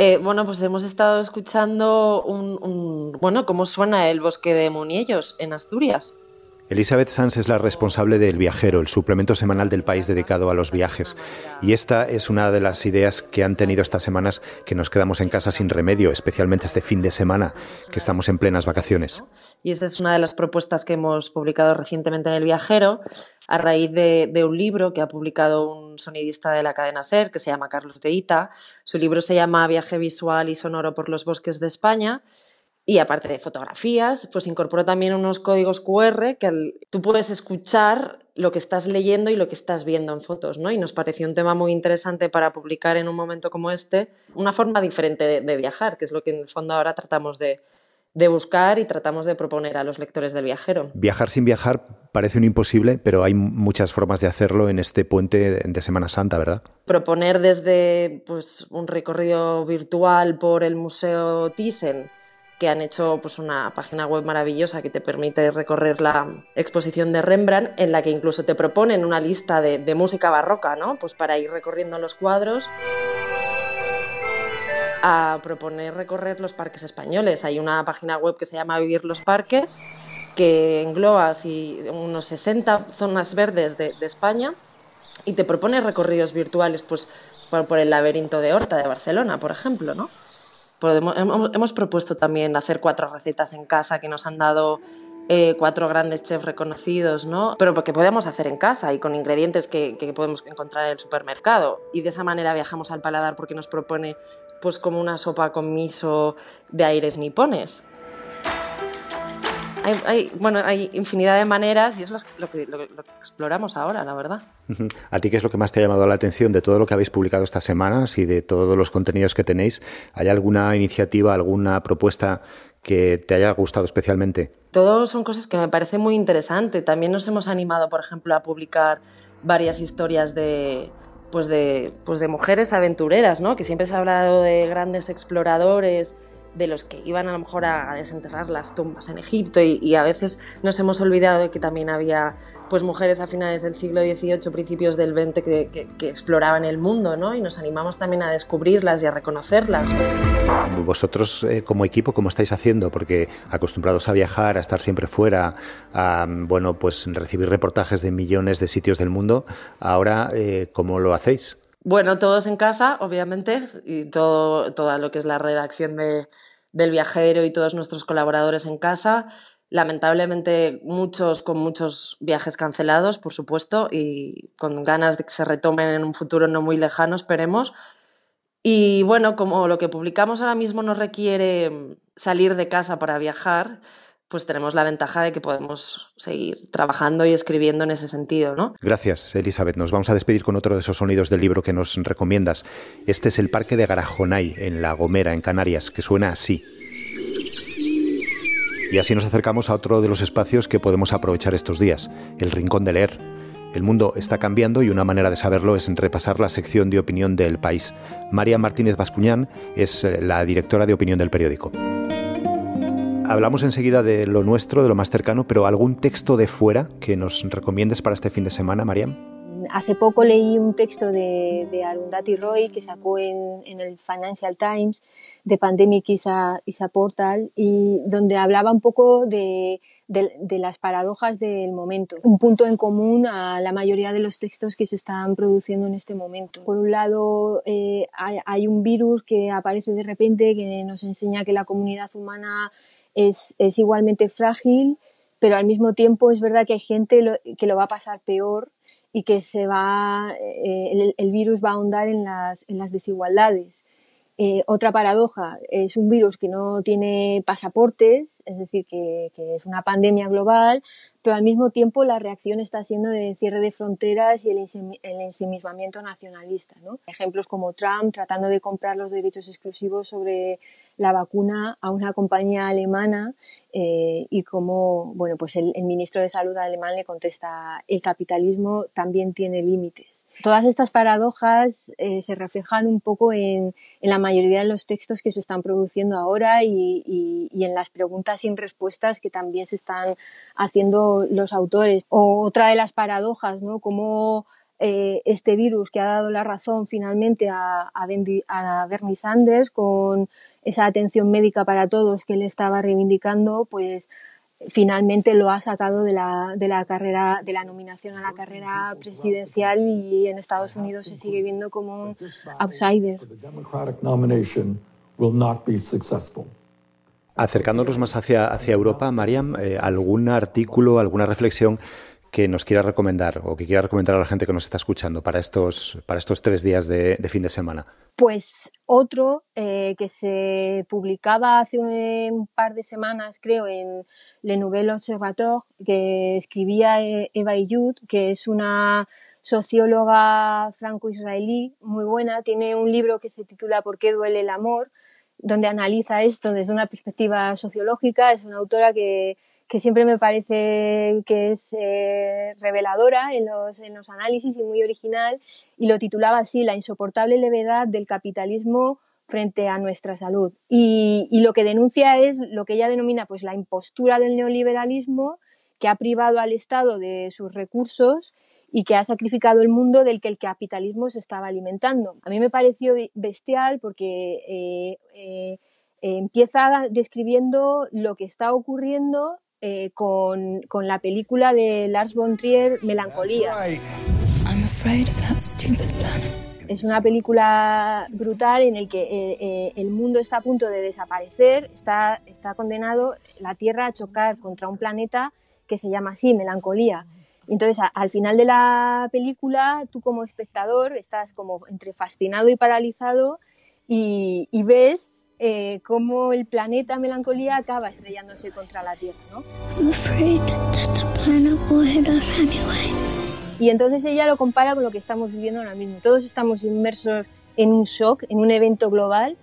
Eh, bueno, pues hemos estado escuchando un, un, bueno, cómo suena el bosque de Muniellos en Asturias. Elizabeth Sanz es la responsable del Viajero, el suplemento semanal del país dedicado a los viajes. Y esta es una de las ideas que han tenido estas semanas que nos quedamos en casa sin remedio, especialmente este fin de semana, que estamos en plenas vacaciones. Y esta es una de las propuestas que hemos publicado recientemente en el Viajero, a raíz de, de un libro que ha publicado un sonidista de la cadena SER, que se llama Carlos de Ita. Su libro se llama Viaje visual y sonoro por los bosques de España y aparte de fotografías, pues incorporo también unos códigos QR que tú puedes escuchar lo que estás leyendo y lo que estás viendo en fotos, ¿no? Y nos pareció un tema muy interesante para publicar en un momento como este, una forma diferente de, de viajar, que es lo que en el fondo ahora tratamos de, de buscar y tratamos de proponer a los lectores del viajero. Viajar sin viajar parece un imposible, pero hay muchas formas de hacerlo en este puente de Semana Santa, ¿verdad? Proponer desde pues, un recorrido virtual por el Museo Thyssen, que han hecho pues, una página web maravillosa que te permite recorrer la exposición de Rembrandt, en la que incluso te proponen una lista de, música barroca, ¿no? Pues para ir recorriendo los cuadros a proponer recorrer los parques españoles. Hay una página web que se llama Vivir los Parques, que engloba así, unos 60 zonas verdes de, de, España y te propone recorridos virtuales pues, por, por, el laberinto de Horta de Barcelona, por ejemplo, ¿no? Podemos, hemos, hemos, propuesto también hacer cuatro recetas en casa que nos han dado eh, cuatro grandes chefs reconocidos, ¿no? Pero porque podemos hacer en casa y con ingredientes que, que, podemos encontrar en el supermercado. Y de esa manera viajamos al paladar porque nos propone pues como una sopa con miso de aires nipones. Hay, hay, bueno, hay infinidad de maneras y es lo, lo, que, lo, lo, que, exploramos ahora, la verdad. ¿A ti qué es lo que más te ha llamado la atención de todo lo que habéis publicado estas semanas y de todos los contenidos que tenéis? ¿Hay alguna iniciativa, alguna propuesta que te haya gustado especialmente? Todos son cosas que me parece muy interesante. También nos hemos animado, por ejemplo, a publicar varias historias de, pues de, pues de mujeres aventureras, ¿no? Que siempre se ha hablado de grandes exploradores de los que iban a lo mejor a, desenterrar las tumbas en Egipto y, a veces nos hemos olvidado de que también había pues mujeres a finales del siglo XVIII, principios del XX que, exploraban el mundo ¿no? y nos animamos también a descubrirlas y a reconocerlas. Vosotros eh, como equipo, ¿cómo estáis haciendo? Porque acostumbrados a viajar, a estar siempre fuera, a bueno, pues recibir reportajes de millones de sitios del mundo, ahora eh, ¿cómo lo hacéis? Bueno, todos en casa, obviamente, y todo, toda lo que es la redacción de, del viajero y todos nuestros colaboradores en casa. Lamentablemente, muchos con muchos viajes cancelados, por supuesto, y con ganas de que se retomen en un futuro no muy lejano, esperemos. Y bueno, como lo que publicamos ahora mismo no requiere salir de casa para viajar, pues tenemos la ventaja de que podemos seguir trabajando y escribiendo en ese sentido, ¿no? Gracias, Elizabeth. Nos vamos a despedir con otro de esos sonidos del libro que nos recomiendas. Este es el Parque de Garajonay, en La Gomera, en Canarias, que suena así. Y así nos acercamos a otro de los espacios que podemos aprovechar estos días, el Rincón de Leer. El mundo está cambiando y una manera de saberlo es repasar la sección de opinión del país. María Martínez Bascuñán es eh, la directora de opinión del periódico hablamos enseguida de lo nuestro, de lo más cercano, pero algún texto de fuera que nos recomiendes para este fin de semana, Mariam. Hace poco leí un texto de, de Arundhati Roy que sacó en, el Financial Times de Pandemic is a, is a Portal y donde hablaba un poco de, las paradojas del momento, un punto en común a la mayoría de los textos que se están produciendo en este momento. Por un lado, eh, hay un virus que aparece de repente que nos enseña que la comunidad humana es, es igualmente frágil, pero al mismo tiempo es verdad que hay gente lo, que lo va a pasar peor y que se va, eh, el, virus va a ahondar en las, en las desigualdades. Eh, otra paradoja es un virus que no tiene pasaportes, es decir, que, que, es una pandemia global, pero al mismo tiempo la reacción está siendo de cierre de fronteras y el, el ensimismamiento nacionalista. ¿no? Ejemplos como Trump tratando de comprar los derechos exclusivos sobre la vacuna a una compañía alemana eh, y como bueno, pues el, el ministro de Salud alemán le contesta el capitalismo también tiene límites todas estas paradojas eh, se reflejan un poco en, en, la mayoría de los textos que se están produciendo ahora y, y, y, en las preguntas sin respuestas que también se están haciendo los autores. O otra de las paradojas, ¿no? Cómo eh, este virus que ha dado la razón finalmente a, a, a, Bernie Sanders con esa atención médica para todos que él estaba reivindicando, pues finalmente lo ha sacado de la, de la carrera, de la nominación a la carrera presidencial y en Estados Unidos se sigue viendo como un outsider. Acercándonos más hacia, hacia Europa, Mariam, eh, ¿algún artículo, alguna reflexión que nos quiera recomendar o que quiera recomendar a la gente que nos está escuchando para estos, para estos tres días de, fin de semana? Pues otro eh, que se publicaba hace un, par de semanas, creo, en Le Nouvel Observateur, que escribía eh, Eva Iyud, que es una socióloga franco-israelí muy buena. Tiene un libro que se titula ¿Por qué duele el amor?, donde analiza esto desde una perspectiva sociológica. Es una autora que que siempre me parece que es eh, reveladora en los, en los análisis y muy original, y lo titulaba así, La insoportable levedad del capitalismo frente a nuestra salud. Y, y, lo que denuncia es lo que ella denomina pues, la impostura del neoliberalismo, que ha privado al Estado de sus recursos y que ha sacrificado el mundo del que el capitalismo se estaba alimentando. A mí me pareció bestial porque eh, eh, empieza describiendo lo que está ocurriendo eh, con, con, la película de Lars von Trier, Melancolía. Es una película brutal en la que eh, eh, el mundo está a punto de desaparecer, está, está condenado la Tierra a chocar contra un planeta que se llama así, Melancolía. Entonces, al final de la película, tú como espectador estás como entre fascinado y paralizado y, y ves eh, cómo el planeta Melancolía acaba estrellándose contra la Tierra, ¿no? Y entonces ella lo compara con lo que estamos viviendo ahora mismo. Todos estamos inmersos en un shock, en un evento global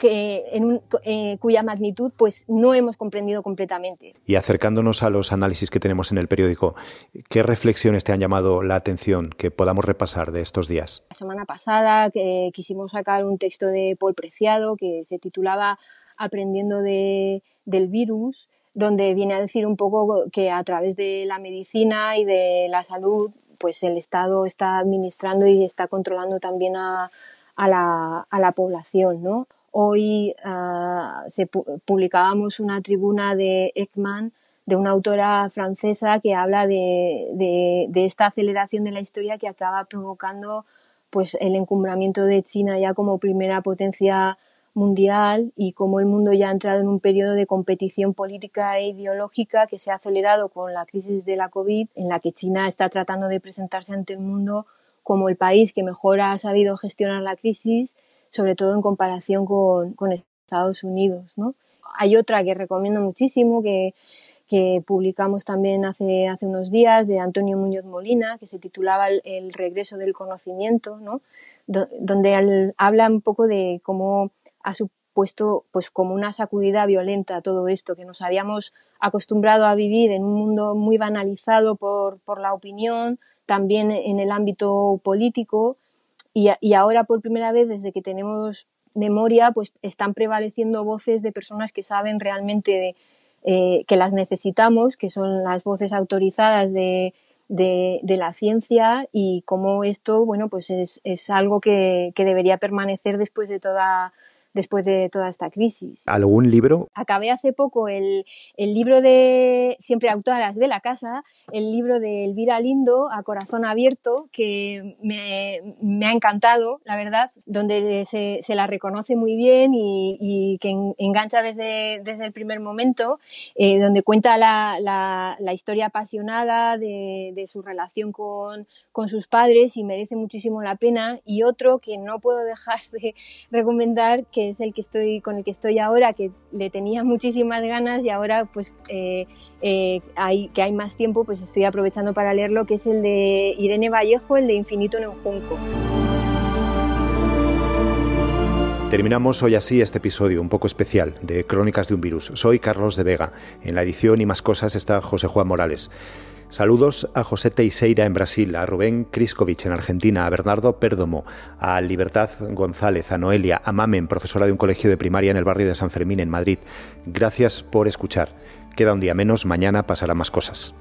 que en eh, cuya magnitud pues no hemos comprendido completamente. Y acercándonos a los análisis que tenemos en el periódico, ¿qué reflexiones te han llamado la atención que podamos repasar de estos días? La semana pasada que quisimos sacar un texto de Paul Preciado que se titulaba Aprendiendo de, del virus, donde viene a decir un poco que a través de la medicina y de la salud, pues el Estado está administrando y está controlando también a, a, la, a la población, ¿no? Hoy ah, se publicábamos una tribuna de Ekman, de una autora francesa que habla de, esta aceleración de la historia que acaba provocando pues, el encumbramiento de China ya como primera potencia mundial y cómo el mundo ya ha entrado en un periodo de competición política e ideológica que se ha acelerado con la crisis de la COVID, en la que China está tratando de presentarse ante el mundo como el país que mejor ha sabido gestionar la crisis sobre todo en comparación con, con Estados Unidos. ¿no? Hay otra que recomiendo muchísimo, que, que publicamos también hace, hace unos días, de Antonio Muñoz Molina, que se titulaba El, regreso del conocimiento, ¿no? donde habla un poco de cómo ha supuesto pues como una sacudida violenta todo esto, que nos habíamos acostumbrado a vivir en un mundo muy banalizado por, por la opinión, también en el ámbito político, y, ahora por primera vez desde que tenemos memoria, pues están prevaleciendo voces de personas que saben realmente eh, que las necesitamos, que son las voces autorizadas de, de, la ciencia y cómo esto, bueno, pues es, es algo que, que, debería permanecer después de toda después de toda esta crisis. ¿Algún libro? Acabé hace poco el, el libro de Siempre Autoras de la Casa, el libro de Elvira Lindo, A Corazón Abierto, que me, me ha encantado, la verdad, donde se, se la reconoce muy bien y, y que engancha desde, desde, el primer momento, eh, donde cuenta la, la, la historia apasionada de, de su relación con, con sus padres y merece muchísimo la pena. Y otro que no puedo dejar de recomendar, que es el que estoy, con el que estoy ahora, que le tenía muchísimas ganas y ahora pues eh, eh, que hay más tiempo, pues estoy aprovechando para leerlo, que es el de Irene Vallejo, el de Infinito en un Junco. Terminamos hoy así este episodio un poco especial de Crónicas de un Virus. Soy Carlos de Vega. En la edición y más cosas está José Juan Morales. Saludos a José Teixeira en Brasil, a Rubén Kriskovic en Argentina, a Bernardo Pérdomo, a Libertad González, a Noelia, a Mamen, profesora de un colegio de primaria en el barrio de San Fermín, en Madrid. Gracias por escuchar. Queda un día menos, mañana pasará más cosas.